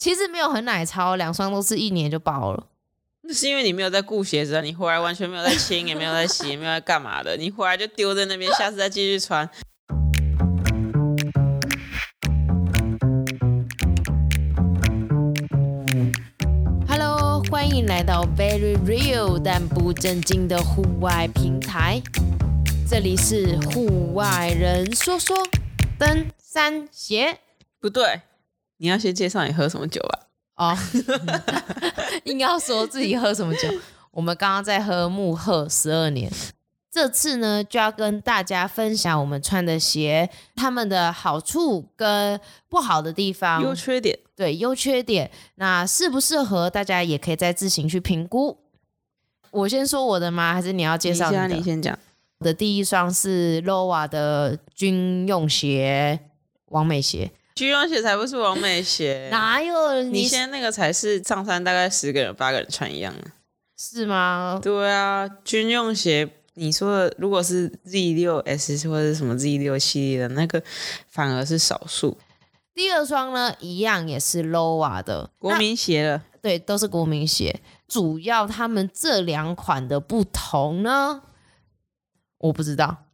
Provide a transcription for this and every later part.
其实没有很奶超，两双都是一年就爆了。那是因为你没有在顾鞋子啊，你回来完全没有在清，也没有在洗，也没有在干嘛的，你回来就丢在那边，下次再继续穿。Hello，欢迎来到 Very Real 但不正经的户外平台，这里是户外人说说登山鞋，不对。你要先介绍你喝什么酒吧？哦，硬要说自己喝什么酒。我们刚刚在喝木鹤十二年，这次呢就要跟大家分享我们穿的鞋，它们的好处跟不好的地方，优缺点。对，优缺点。那适不适合大家也可以再自行去评估。我先说我的吗？还是你要介绍你的？你先讲。我的第一双是 LOVA 的军用鞋，王美鞋。军用鞋才不是王美鞋，哪有？你现在那个才是上山大概十个人八个人穿一样的，是吗？对啊，军用鞋，你说的如果是 Z 六 S 或者什么 Z 六系列的那个，反而是少数。第二双呢，一样也是 Lowa 的国民鞋了，对，都是国民鞋。主要他们这两款的不同呢，我不知道。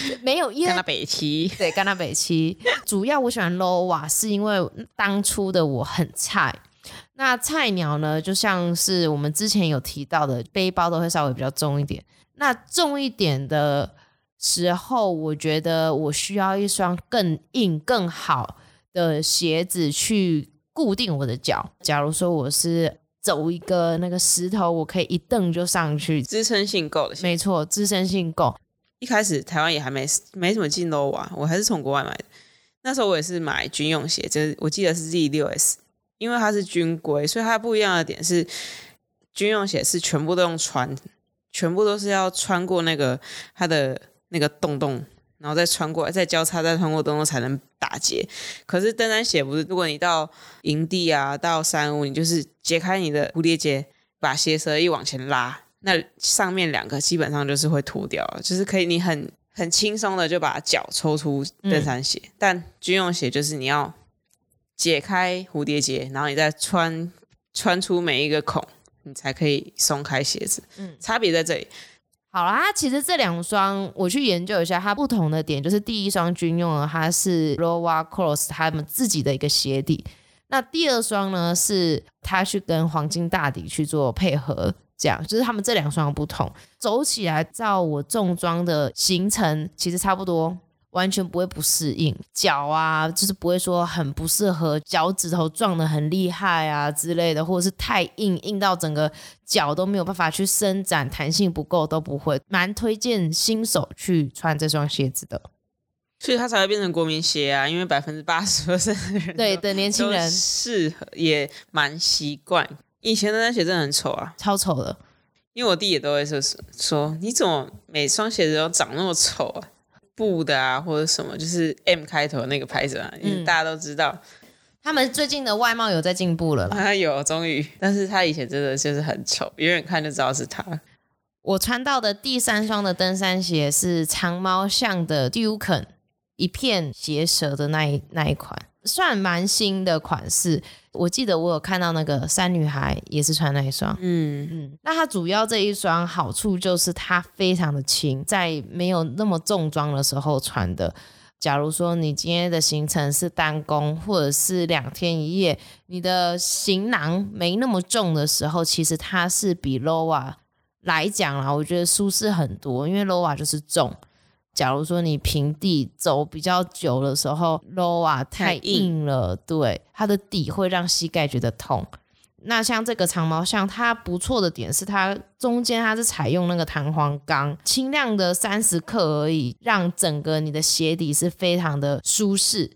没有，因为甘北七对甘北七，主要我喜欢 Lowa 是因为当初的我很菜。那菜鸟呢，就像是我们之前有提到的，背包都会稍微比较重一点。那重一点的时候，我觉得我需要一双更硬、更好的鞋子去固定我的脚。假如说我是走一个那个石头，我可以一蹬就上去，支撑性够的。没错，支撑性够。一开始台湾也还没没什么进 Lowa，我还是从国外买的。那时候我也是买军用鞋，就是我记得是 Z6S，因为它是军规，所以它不一样的点是，军用鞋是全部都用穿，全部都是要穿过那个它的那个洞洞，然后再穿过，再交叉，再穿过洞洞才能打结。可是登山鞋不是，如果你到营地啊，到山屋，你就是解开你的蝴蝶结，把鞋舌一往前拉。那上面两个基本上就是会脱掉，就是可以你很很轻松的就把脚抽出登山鞋，嗯、但军用鞋就是你要解开蝴蝶结，然后你再穿穿出每一个孔，你才可以松开鞋子。嗯，差别在这里。好啦，其实这两双我去研究一下，它不同的点就是第一双军用的它是 Rowa Cross 他们自己的一个鞋底，那第二双呢是它去跟黄金大底去做配合。这样就是他们这两双不同，走起来照我重装的行程其实差不多，完全不会不适应。脚啊，就是不会说很不适合，脚趾头撞的很厉害啊之类的，或者是太硬，硬到整个脚都没有办法去伸展，弹性不够都不会，蛮推荐新手去穿这双鞋子的，所以它才会变成国民鞋啊，因为百分之八十的人对的年轻人。适合，也蛮习惯。以前的那鞋真的很丑啊，超丑的。因为我弟也都会说说，你怎么每双鞋子都长那么丑啊？布的啊，或者什么，就是 M 开头那个牌子啊，嗯，大家都知道。他们最近的外貌有在进步了啦。他有，终于。但是他以前真的就是很丑，远远看就知道是他。我穿到的第三双的登山鞋是长毛象的 Duken，一片鞋舌的那一那一款，算蛮新的款式。我记得我有看到那个三女孩也是穿那一双，嗯嗯，那它主要这一双好处就是它非常的轻，在没有那么重装的时候穿的。假如说你今天的行程是单工或者是两天一夜，你的行囊没那么重的时候，其实它是比 Lowa 来讲啦，我觉得舒适很多，因为 Lowa 就是重。假如说你平地走比较久的时候，low 啊太硬了，对，它的底会让膝盖觉得痛。那像这个长毛象，它不错的点是它中间它是采用那个弹簧钢，轻量的三十克而已，让整个你的鞋底是非常的舒适，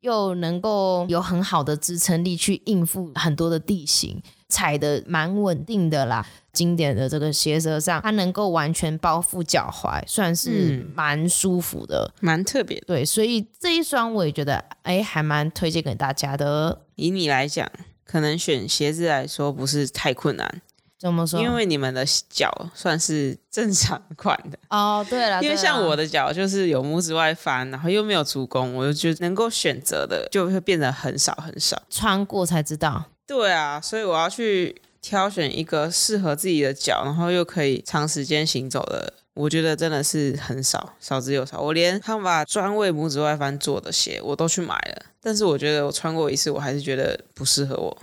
又能够有很好的支撑力去应付很多的地形。踩的蛮稳定的啦，经典的这个鞋舌上，它能够完全包覆脚踝，算是蛮舒服的，嗯、蛮特别。对，所以这一双我也觉得，哎，还蛮推荐给大家的。以你来讲，可能选鞋子来说不是太困难，怎么说？因为你们的脚算是正常款的哦。对了，因为像我的脚就是有拇指外翻，然后又没有足弓，我就觉得能够选择的就会变得很少很少。穿过才知道。对啊，所以我要去挑选一个适合自己的脚，然后又可以长时间行走的。我觉得真的是很少，少之又少。我连他们把专为拇指外翻做的鞋我都去买了，但是我觉得我穿过一次，我还是觉得不适合我。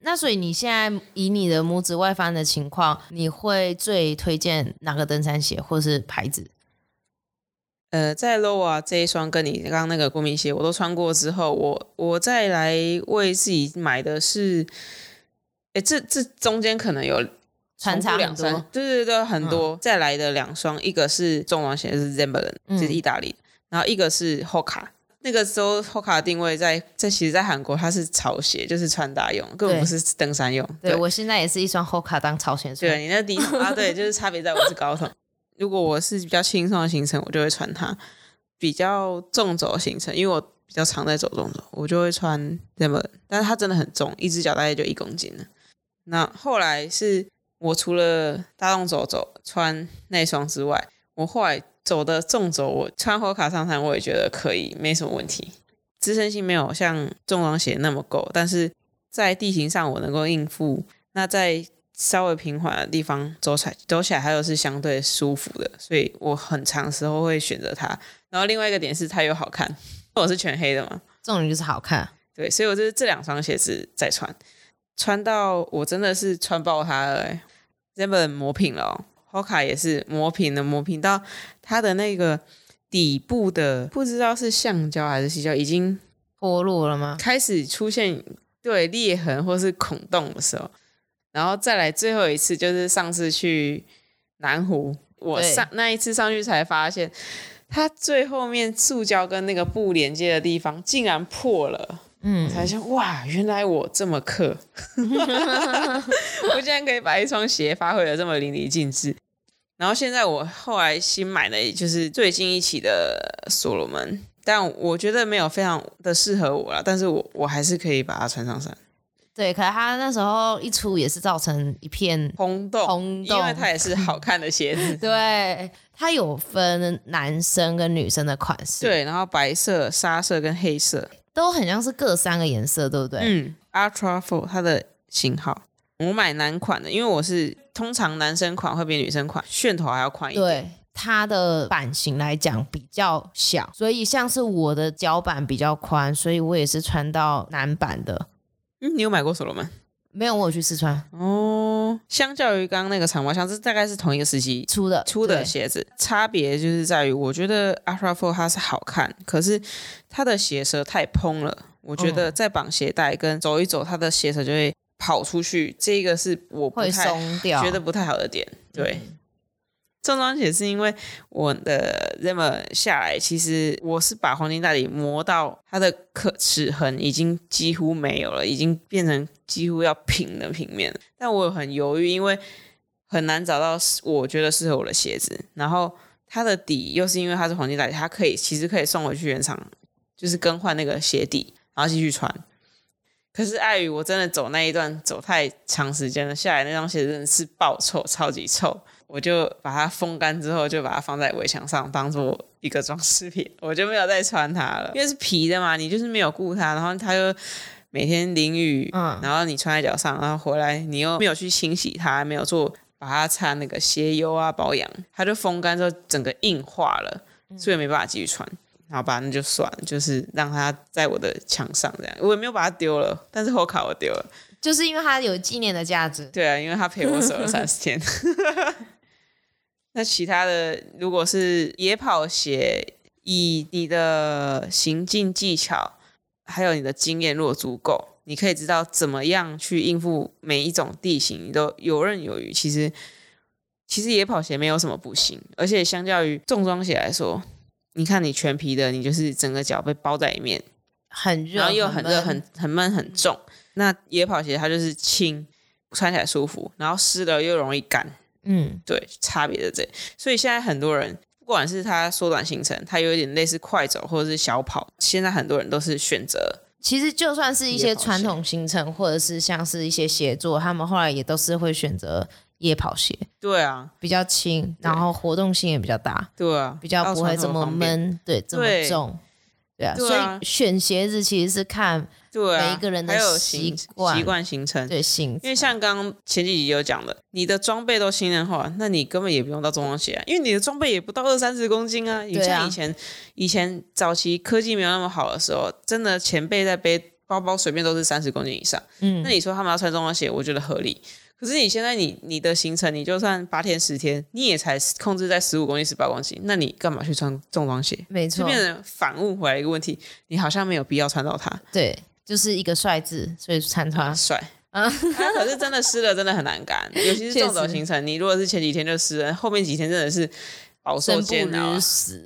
那所以你现在以你的拇指外翻的情况，你会最推荐哪个登山鞋或是牌子？呃，在 Lowa 这一双跟你刚刚那个国民鞋我都穿过之后，我我再来为自己买的是，哎，这这中间可能有。穿插两双，对对对，很多。嗯、再来的两双，一个是重装鞋，是 Timberland，就是意大利，嗯、然后一个是 Hoka。那个时候 Hoka 定位在在其实，在韩国它是潮鞋，就是穿搭用，根本不是登山用。对，对我现在也是一双 Hoka 当潮鞋穿。对，你那低筒啊，对，就是差别在我是高筒。如果我是比较轻松的行程，我就会穿它；比较重走的行程，因为我比较常在走重走，我就会穿 Timberland。但是它真的很重，一只脚大概就一公斤了。那后来是。我除了大众走走穿那双之外，我后来走的重走，我穿 Hoka 上山，我也觉得可以，没什么问题。支撑性没有像重装鞋那么够，但是在地形上我能够应付。那在稍微平缓的地方走起来，走起来它又是相对舒服的，所以我很长时候会选择它。然后另外一个点是它又好看，我是全黑的嘛，重点就是好看。对，所以我就是这两双鞋子在穿。穿到我真的是穿爆它了，欸，真的磨平了哦。Hoka 也是磨平了，磨平到它的那个底部的不知道是橡胶还是矽胶已经脱落了吗？开始出现对裂痕或是孔洞的时候，然后再来最后一次就是上次去南湖，我上那一次上去才发现，它最后面塑胶跟那个布连接的地方竟然破了。嗯，我才想哇，原来我这么克，我竟然可以把一双鞋发挥的这么淋漓尽致。然后现在我后来新买的就是最近一期的所罗门，但我觉得没有非常的适合我啦，但是我我还是可以把它穿上身。对，可是它那时候一出也是造成一片轰动，轰动，因为它也是好看的鞋子。对，它有分男生跟女生的款式。对，然后白色、沙色跟黑色。都很像是各三个颜色，对不对？嗯，Ultra Four 它的型号，我买男款的，因为我是通常男生款会比女生款楦头还要宽一点。对，它的版型来讲比较小，所以像是我的脚板比较宽，所以我也是穿到男版的。嗯，你有买过所罗门？没有，我有去试穿哦。相较于刚刚那个长毛象，这大概是同一个时期出的出的鞋子，差别就是在于，我觉得 a f r a Four 它是好看，可是它的鞋舌太蓬了。我觉得在绑鞋带跟走一走，它的鞋舌就会跑出去，这个是我不太会松掉觉得不太好的点。对。嗯重装鞋是因为我的 Zimmer 下来，其实我是把黄金大底磨到它的可齿痕已经几乎没有了，已经变成几乎要平的平面了。但我很犹豫，因为很难找到我觉得适合我的鞋子。然后它的底又是因为它是黄金大底，它可以其实可以送回去原厂，就是更换那个鞋底，然后继续穿。可是碍于我真的走那一段走太长时间了，下来那双鞋真的是爆臭，超级臭。我就把它风干之后，就把它放在围墙上当做一个装饰品，我就没有再穿它了。因为是皮的嘛，你就是没有顾它，然后它又每天淋雨，嗯，然后你穿在脚上，然后回来你又没有去清洗它，没有做把它擦那个鞋油啊保养，它就风干之后整个硬化了，所以没办法继续穿。好吧，那就算了，就是让它在我的墙上这样，我也没有把它丢了，但是 Hoka 我丢了，就是因为它有纪念的价值。对啊，因为它陪我走了三十天。那其他的，如果是野跑鞋，以你的行进技巧，还有你的经验，如果足够，你可以知道怎么样去应付每一种地形，你都游刃有余。其实，其实野跑鞋没有什么不行，而且相较于重装鞋来说，你看你全皮的，你就是整个脚被包在里面，很热，然后又很热，很很闷，很重。那野跑鞋它就是轻，穿起来舒服，然后湿了又容易干。嗯，对，差别的这，所以现在很多人，不管是他缩短行程，他有一点类似快走或者是小跑，现在很多人都是选择其实就算是一些传统行程，或者是像是一些协作，他们后来也都是会选择夜跑鞋。对啊，比较轻，然后活动性也比较大。对啊，比较不会这么闷，对，这么重。对啊，所以选鞋子其实是看每一个人的习惯、习惯形成。对，行。因为像刚刚前几集有讲的，你的装备都轻量化，那你根本也不用到中装鞋啊，因为你的装备也不到二三十公斤啊。你像以前以前早期科技没有那么好的时候，真的前辈在背包包随便都是三十公斤以上。嗯，那你说他们要穿中装鞋，我觉得合理。可是你现在你你的行程，你就算八天十天，你也才控制在十五公斤、十八公斤，那你干嘛去穿重装鞋？没错，就变成反问回来一个问题，你好像没有必要穿到它。对，就是一个帅字，所以穿它帅。啊，可是真的湿了，真的很难干，尤其是重走行程。你如果是前几天就湿了，后面几天真的是饱受煎熬。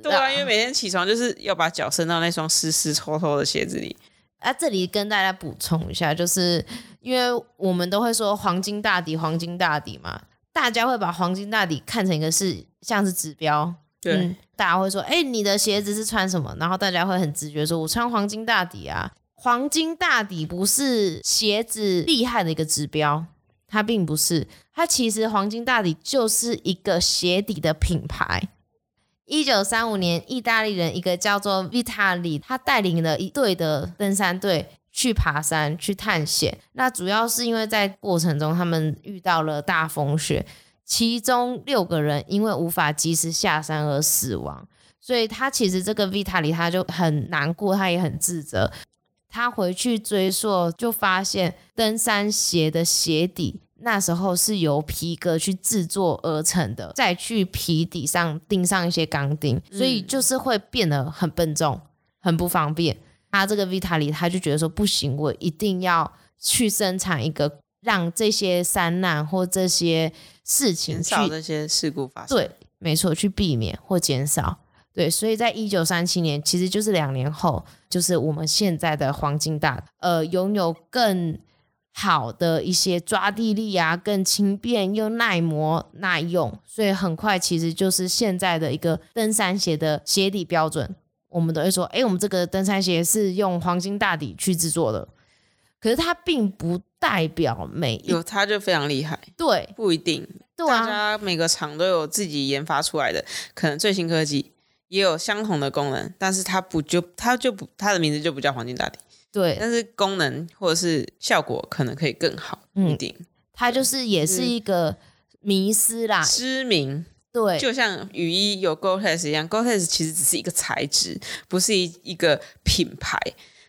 对啊，因为每天起床就是要把脚伸到那双湿湿透透的鞋子里。啊，这里跟大家补充一下，就是因为我们都会说黄金大底，黄金大底嘛，大家会把黄金大底看成一个是像是指标，对，嗯、大家会说，哎，你的鞋子是穿什么？然后大家会很直觉说，我穿黄金大底啊，黄金大底不是鞋子厉害的一个指标，它并不是，它其实黄金大底就是一个鞋底的品牌。一九三五年，意大利人一个叫做 Vitali，他带领了一队的登山队去爬山去探险。那主要是因为在过程中他们遇到了大风雪，其中六个人因为无法及时下山而死亡。所以他其实这个 Vitali 他就很难过，他也很自责。他回去追溯，就发现登山鞋的鞋底。那时候是由皮革去制作而成的，再去皮底上钉上一些钢钉，所以就是会变得很笨重，很不方便。他这个 Vitali 他就觉得说不行，我一定要去生产一个让这些山难或这些事情去减少这些事故发生。对，没错，去避免或减少。对，所以在一九三七年，其实就是两年后，就是我们现在的黄金大，呃，拥有更。好的一些抓地力啊，更轻便又耐磨耐用，所以很快其实就是现在的一个登山鞋的鞋底标准。我们都会说，哎，我们这个登山鞋是用黄金大底去制作的，可是它并不代表每一有它就非常厉害，对，不一定。对啊，大家每个厂都有自己研发出来的，可能最新科技也有相同的功能，但是它不就它就不它的名字就不叫黄金大底。对，但是功能或者是效果可能可以更好一点。嗯，它就是也是一个迷思啦，知名。对，就像雨衣有 Gore-Tex 一样，Gore-Tex 其实只是一个材质，不是一一个品牌。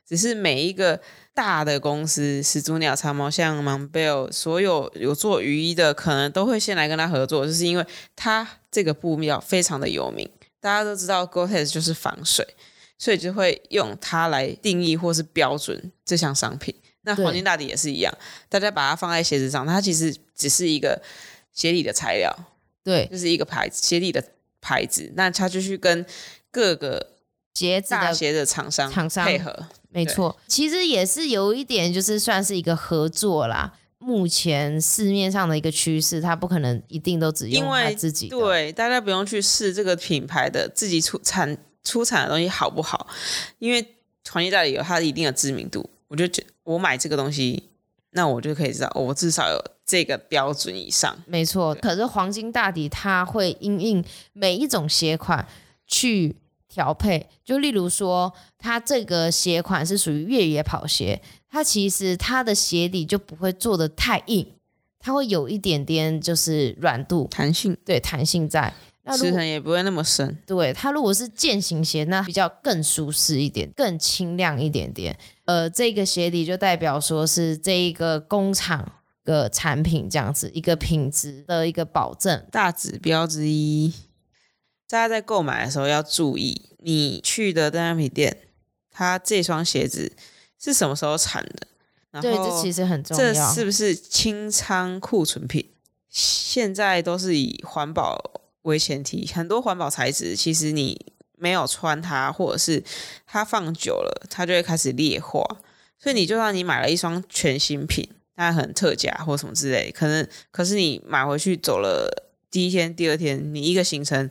只是每一个大的公司，始祖鸟、长毛象、Montbell，所有有做雨衣的，可能都会先来跟他合作，就是因为他这个布料非常的有名，大家都知道 Gore-Tex 就是防水。所以就会用它来定义或是标准这项商品。那黄金大底也是一样，大家把它放在鞋子上，它其实只是一个鞋底的材料，对，就是一个牌子，鞋底的牌子。那他就去跟各个鞋子大鞋的厂商厂商配合，没错。其实也是有一点，就是算是一个合作啦。目前市面上的一个趋势，它不可能一定都只用它自己。对，大家不用去试这个品牌的自己出产。出产的东西好不好？因为黄金大底有它一定的知名度，我就觉我买这个东西，那我就可以知道，哦，我至少有这个标准以上。没错，可是黄金大底它会因应每一种鞋款去调配。就例如说，它这个鞋款是属于越野跑鞋，它其实它的鞋底就不会做的太硬，它会有一点点就是软度、弹性，对，弹性在。那齿痕也不会那么深。对，它如果是健行鞋，那比较更舒适一点，更轻量一点点。呃，这个鞋底就代表说是这一个工厂的产品，这样子一个品质的一个保证，大指标之一。大家在购买的时候要注意，你去的登山品店，它这双鞋子是什么时候产的？对，这其实很重要。这是不是清仓库存品？现在都是以环保。为前提，很多环保材质其实你没有穿它，或者是它放久了，它就会开始劣化。所以你就算你买了一双全新品，它很特价或什么之类，可能可是你买回去走了第一天、第二天，你一个行程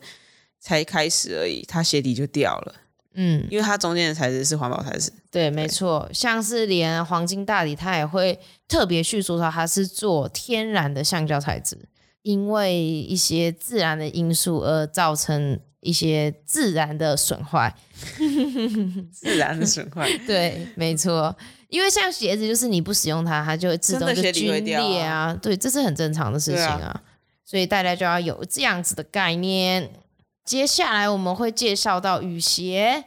才开始而已，它鞋底就掉了。嗯，因为它中间的材质是环保材质。对，没错，像是连黄金大理，它也会特别叙述说它是做天然的橡胶材质，因为一些自然的因素而造成一些自然的损坏。自然的损坏，对，没错，因为像鞋子，就是你不使用它，它就会自动就龟裂啊，对，这是很正常的事情啊，啊所以大家就要有这样子的概念。接下来我们会介绍到雨鞋，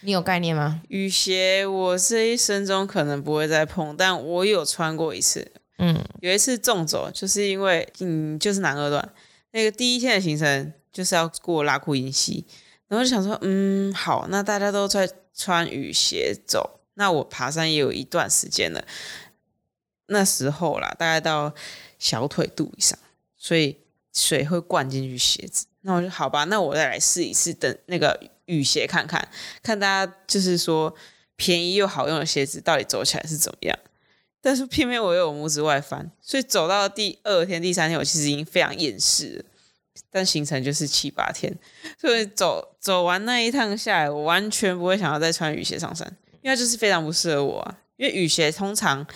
你有概念吗？雨鞋我这一生中可能不会再碰，但我有穿过一次。嗯，有一次重走，就是因为嗯，就是南二段那个第一天的行程就是要过拉库音溪，然后就想说，嗯，好，那大家都在穿雨鞋走，那我爬山也有一段时间了，那时候啦，大概到小腿肚以上，所以水会灌进去鞋子。那我就好吧，那我再来试一试，等那个雨鞋看看，看大家就是说便宜又好用的鞋子到底走起来是怎么样。但是偏偏我又有拇指外翻，所以走到第二天、第三天，我其实已经非常厌世了。但行程就是七八天，所以走走完那一趟下来，我完全不会想要再穿雨鞋上山，因为就是非常不适合我啊。因为雨鞋通常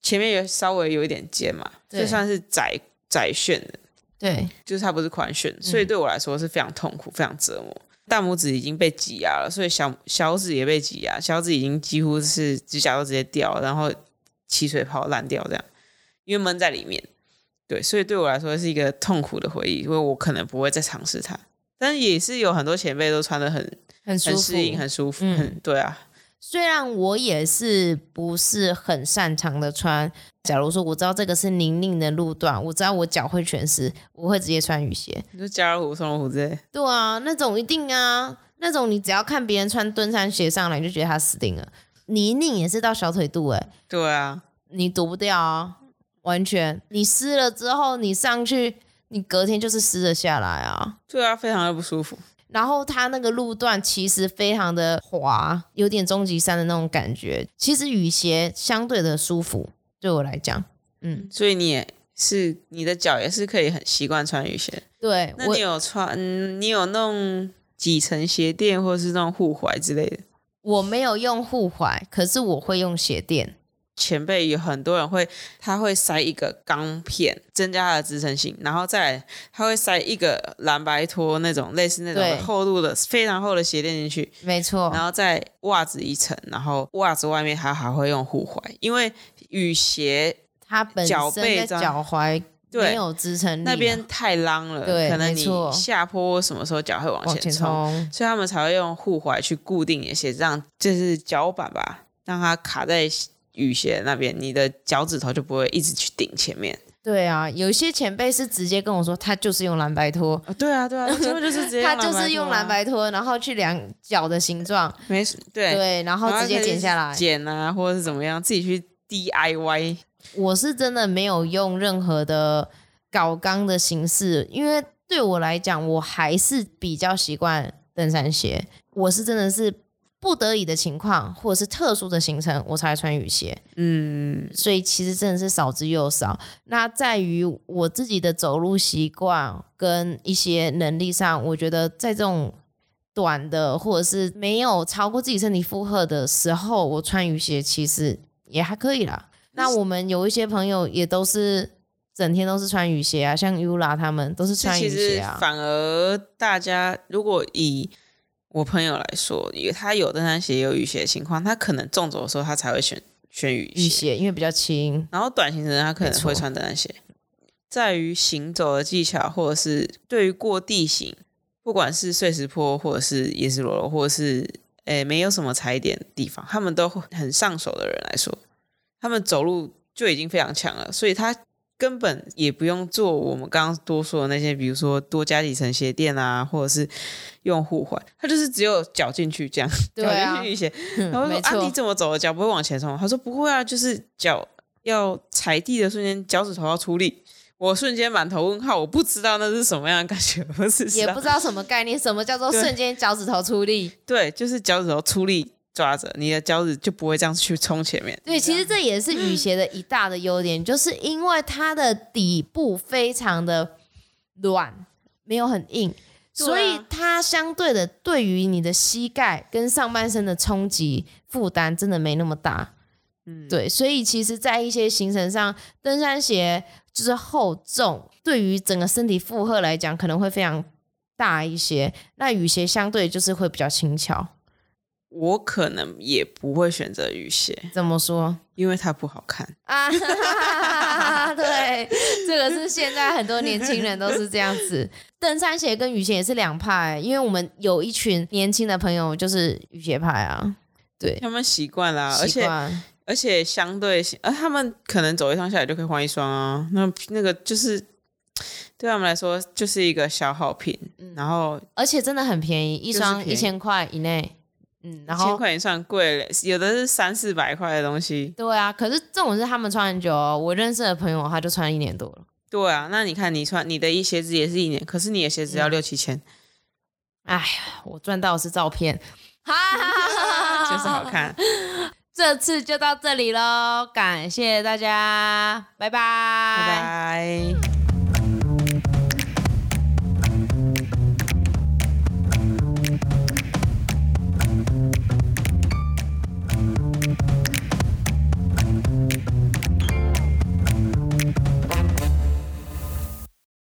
前面有稍微有一点尖嘛，就算是窄窄楦的。对，就是它不是宽楦，所以对我来说是非常痛苦、非常折磨。大拇指已经被挤压了，所以小小指也被挤压，小指已经几乎是指甲都直接掉，然后起水泡烂掉这样，因为闷在里面。对，所以对我来说是一个痛苦的回忆，因为我可能不会再尝试它。但也是有很多前辈都穿的很很很适应，很舒服。嗯，对啊。虽然我也是不是很擅长的穿，假如说我知道这个是泥泞的路段，我知道我脚会全湿，我会直接穿雨鞋。你说加乐湖、松萝湖之类？对啊，那种一定啊，那种你只要看别人穿登山鞋上来，你就觉得他死定了。泥泞也是到小腿肚哎。对啊，你躲不掉啊，完全。你湿了之后，你上去，你隔天就是湿了下来啊。对啊，非常的不舒服。然后它那个路段其实非常的滑，有点终极山的那种感觉。其实雨鞋相对的舒服，对我来讲，嗯，所以你也是你的脚也是可以很习惯穿雨鞋。对，那你有穿？你有弄几层鞋垫或是那种护踝之类的？我没有用护踝，可是我会用鞋垫。前辈有很多人会，他会塞一个钢片增加它的支撑性，然后再来他会塞一个蓝白拖那种类似那种厚度的非常厚的鞋垫进去，没错，然后再袜子一层，然后袜子外面还还会用护踝，因为雨鞋它本身背脚踝没有支撑力，那边太浪了，对，可能你下坡什么时候脚会往前冲，所以他们才会用护踝去固定你的鞋子，让就是脚板吧，让它卡在。雨鞋那边，你的脚趾头就不会一直去顶前面。对啊，有一些前辈是直接跟我说，他就是用蓝白拖。哦、对啊，对啊，他就是直接、啊、他就是用蓝白拖，然后去量脚的形状。没事，对对，然后直接剪下来，剪啊，或者是怎么样，自己去 DIY。我是真的没有用任何的搞钢的形式，因为对我来讲，我还是比较习惯登山鞋。我是真的是。不得已的情况，或者是特殊的行程，我才穿雨鞋。嗯，所以其实真的是少之又少。那在于我自己的走路习惯跟一些能力上，我觉得在这种短的或者是没有超过自己身体负荷的时候，我穿雨鞋其实也还可以啦。那我们有一些朋友也都是整天都是穿雨鞋啊，像 Yula 他们都是穿雨鞋啊。反而大家如果以我朋友来说，因为他有登山鞋，也有雨鞋的情况，他可能纵走的时候，他才会选选雨鞋，雨鞋因为比较轻。然后短行程他可能会穿登山鞋。在于行走的技巧，或者是对于过地形，不管是碎石坡，或者是岩石裸露，或者是诶没有什么踩点的地方，他们都很上手的人来说，他们走路就已经非常强了，所以他。根本也不用做我们刚刚多说的那些，比如说多加几层鞋垫啊，或者是用护踝，他就是只有脚进去这样，脚进去一些。然后说啊，你怎么走的脚不会往前冲？他说不会啊，就是脚要踩地的瞬间，脚趾头要出力。我瞬间满头问号，我不知道那是什么样的感觉，不是也不知道什么概念，什么叫做瞬间脚趾头出力？对，就是脚趾头出力。抓着你的脚趾就不会这样去冲前面。对，其实这也是雨鞋的一大的优点，就是因为它的底部非常的软，没有很硬，所以它相对的对于你的膝盖跟上半身的冲击负担真的没那么大。嗯，对，所以其实，在一些行程上，登山鞋就是厚重，对于整个身体负荷来讲，可能会非常大一些。那雨鞋相对就是会比较轻巧。我可能也不会选择雨鞋，怎么说？因为它不好看啊！对，这个是现在很多年轻人都是这样子。登山鞋跟雨鞋也是两派，因为我们有一群年轻的朋友就是雨鞋派啊。对，他们习惯了，而且而且相对，呃，他们可能走一趟下来就可以换一双啊。那那个就是对他们来说就是一个消耗品，嗯、然后而且真的很便宜，一双一千块以内。嗯，然后千块也算贵了，有的是三四百块的东西。对啊，可是这种是他们穿很久哦，我认识的朋友他就穿一年多了。对啊，那你看你穿你的一鞋子也是一年，可是你的鞋子要六七千。哎呀，我赚到的是照片，哈哈哈哈就是好看。这次就到这里喽，感谢大家，拜拜，拜拜。